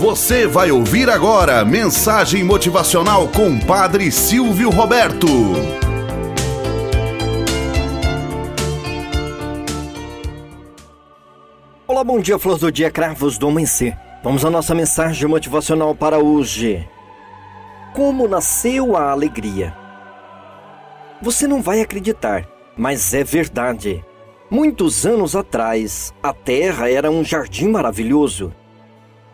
Você vai ouvir agora mensagem motivacional com Padre Silvio Roberto. Olá, bom dia, flor do dia, cravos do amanhecer. Vamos à nossa mensagem motivacional para hoje. Como nasceu a alegria? Você não vai acreditar, mas é verdade. Muitos anos atrás, a Terra era um jardim maravilhoso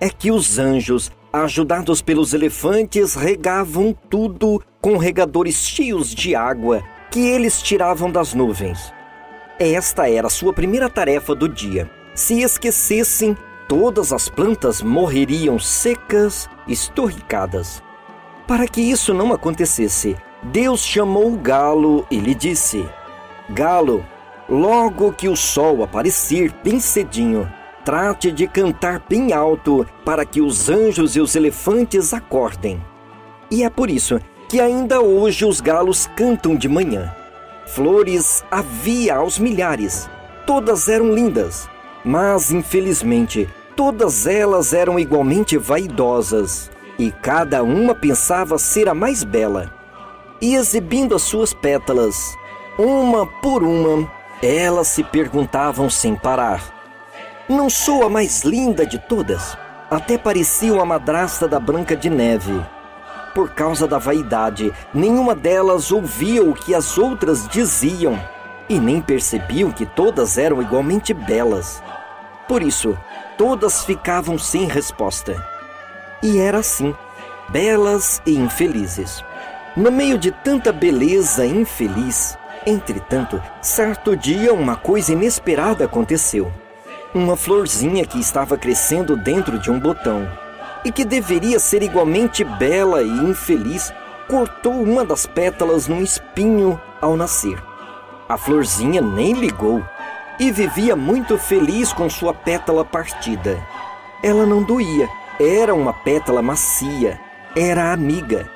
é que os anjos, ajudados pelos elefantes, regavam tudo com regadores cheios de água que eles tiravam das nuvens. Esta era sua primeira tarefa do dia. Se esquecessem, todas as plantas morreriam secas, estorricadas. Para que isso não acontecesse, Deus chamou o galo e lhe disse: Galo, logo que o sol aparecer bem cedinho, trate de cantar bem alto para que os anjos e os elefantes acordem. E é por isso que ainda hoje os galos cantam de manhã. Flores havia aos milhares, todas eram lindas, mas infelizmente todas elas eram igualmente vaidosas e cada uma pensava ser a mais bela. E exibindo as suas pétalas, uma por uma, elas se perguntavam sem parar: não sou a mais linda de todas. Até parecia uma madrasta da Branca de Neve. Por causa da vaidade, nenhuma delas ouvia o que as outras diziam e nem percebiam que todas eram igualmente belas. Por isso, todas ficavam sem resposta. E era assim, belas e infelizes. No meio de tanta beleza infeliz, entretanto, certo dia uma coisa inesperada aconteceu uma florzinha que estava crescendo dentro de um botão e que deveria ser igualmente bela e infeliz, cortou uma das pétalas num espinho ao nascer. A florzinha nem ligou e vivia muito feliz com sua pétala partida. Ela não doía, era uma pétala macia, era amiga.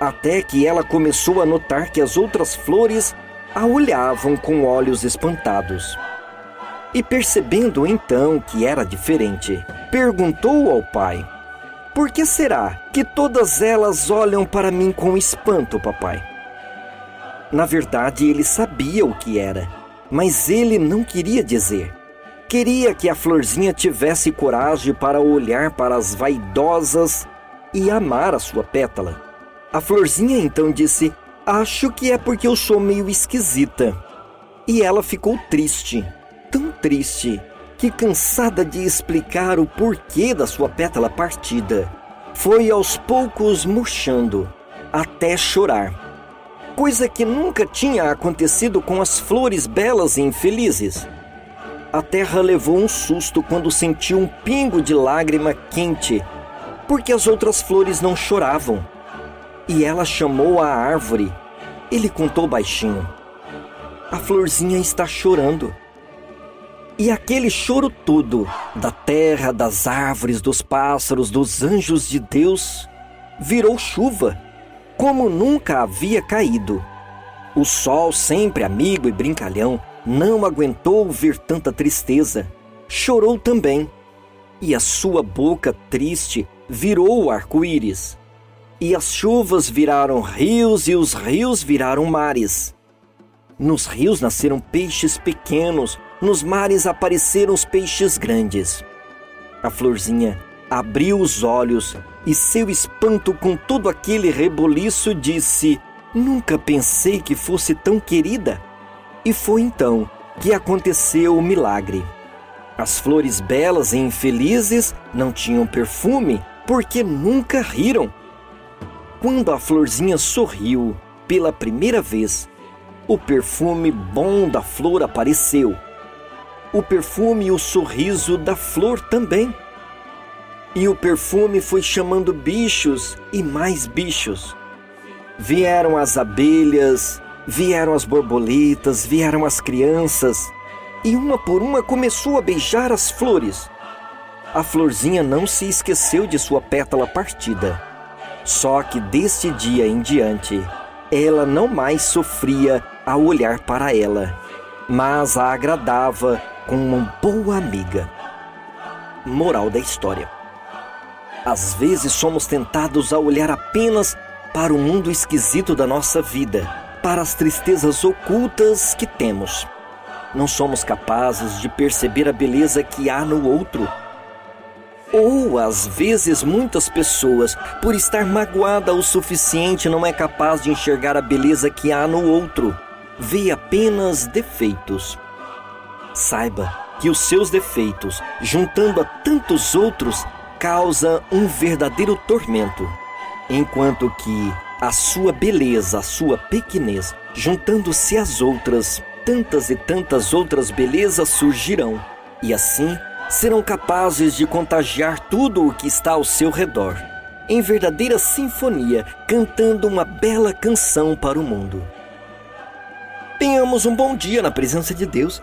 Até que ela começou a notar que as outras flores a olhavam com olhos espantados. E percebendo então que era diferente, perguntou ao pai: Por que será que todas elas olham para mim com espanto, papai? Na verdade, ele sabia o que era, mas ele não queria dizer. Queria que a florzinha tivesse coragem para olhar para as vaidosas e amar a sua pétala. A florzinha então disse: Acho que é porque eu sou meio esquisita. E ela ficou triste tão triste que, cansada de explicar o porquê da sua pétala partida, foi aos poucos murchando até chorar. Coisa que nunca tinha acontecido com as flores belas e infelizes. A terra levou um susto quando sentiu um pingo de lágrima quente, porque as outras flores não choravam. E ela chamou a árvore. Ele contou baixinho: A florzinha está chorando. E aquele choro todo, da terra, das árvores, dos pássaros, dos anjos de Deus, virou chuva, como nunca havia caído. O sol, sempre amigo e brincalhão, não aguentou ver tanta tristeza. Chorou também. E a sua boca triste virou arco-íris. E as chuvas viraram rios e os rios viraram mares. Nos rios nasceram peixes pequenos, nos mares apareceram os peixes grandes. A florzinha abriu os olhos e seu espanto com todo aquele reboliço disse: Nunca pensei que fosse tão querida. E foi então que aconteceu o milagre. As flores belas e infelizes não tinham perfume porque nunca riram. Quando a florzinha sorriu pela primeira vez, o perfume bom da flor apareceu o perfume e o sorriso da flor também. E o perfume foi chamando bichos e mais bichos. Vieram as abelhas, vieram as borboletas, vieram as crianças, e uma por uma começou a beijar as flores. A florzinha não se esqueceu de sua pétala partida. Só que deste dia em diante, ela não mais sofria ao olhar para ela, mas a agradava com uma boa amiga. Moral da história: Às vezes somos tentados a olhar apenas para o mundo esquisito da nossa vida, para as tristezas ocultas que temos. Não somos capazes de perceber a beleza que há no outro. Ou às vezes muitas pessoas, por estar magoada o suficiente, não é capaz de enxergar a beleza que há no outro. Vê apenas defeitos. Saiba que os seus defeitos, juntando a tantos outros, causa um verdadeiro tormento, enquanto que a sua beleza, a sua pequenez, juntando-se às outras, tantas e tantas outras belezas surgirão, e assim serão capazes de contagiar tudo o que está ao seu redor, em verdadeira sinfonia, cantando uma bela canção para o mundo. Tenhamos um bom dia na presença de Deus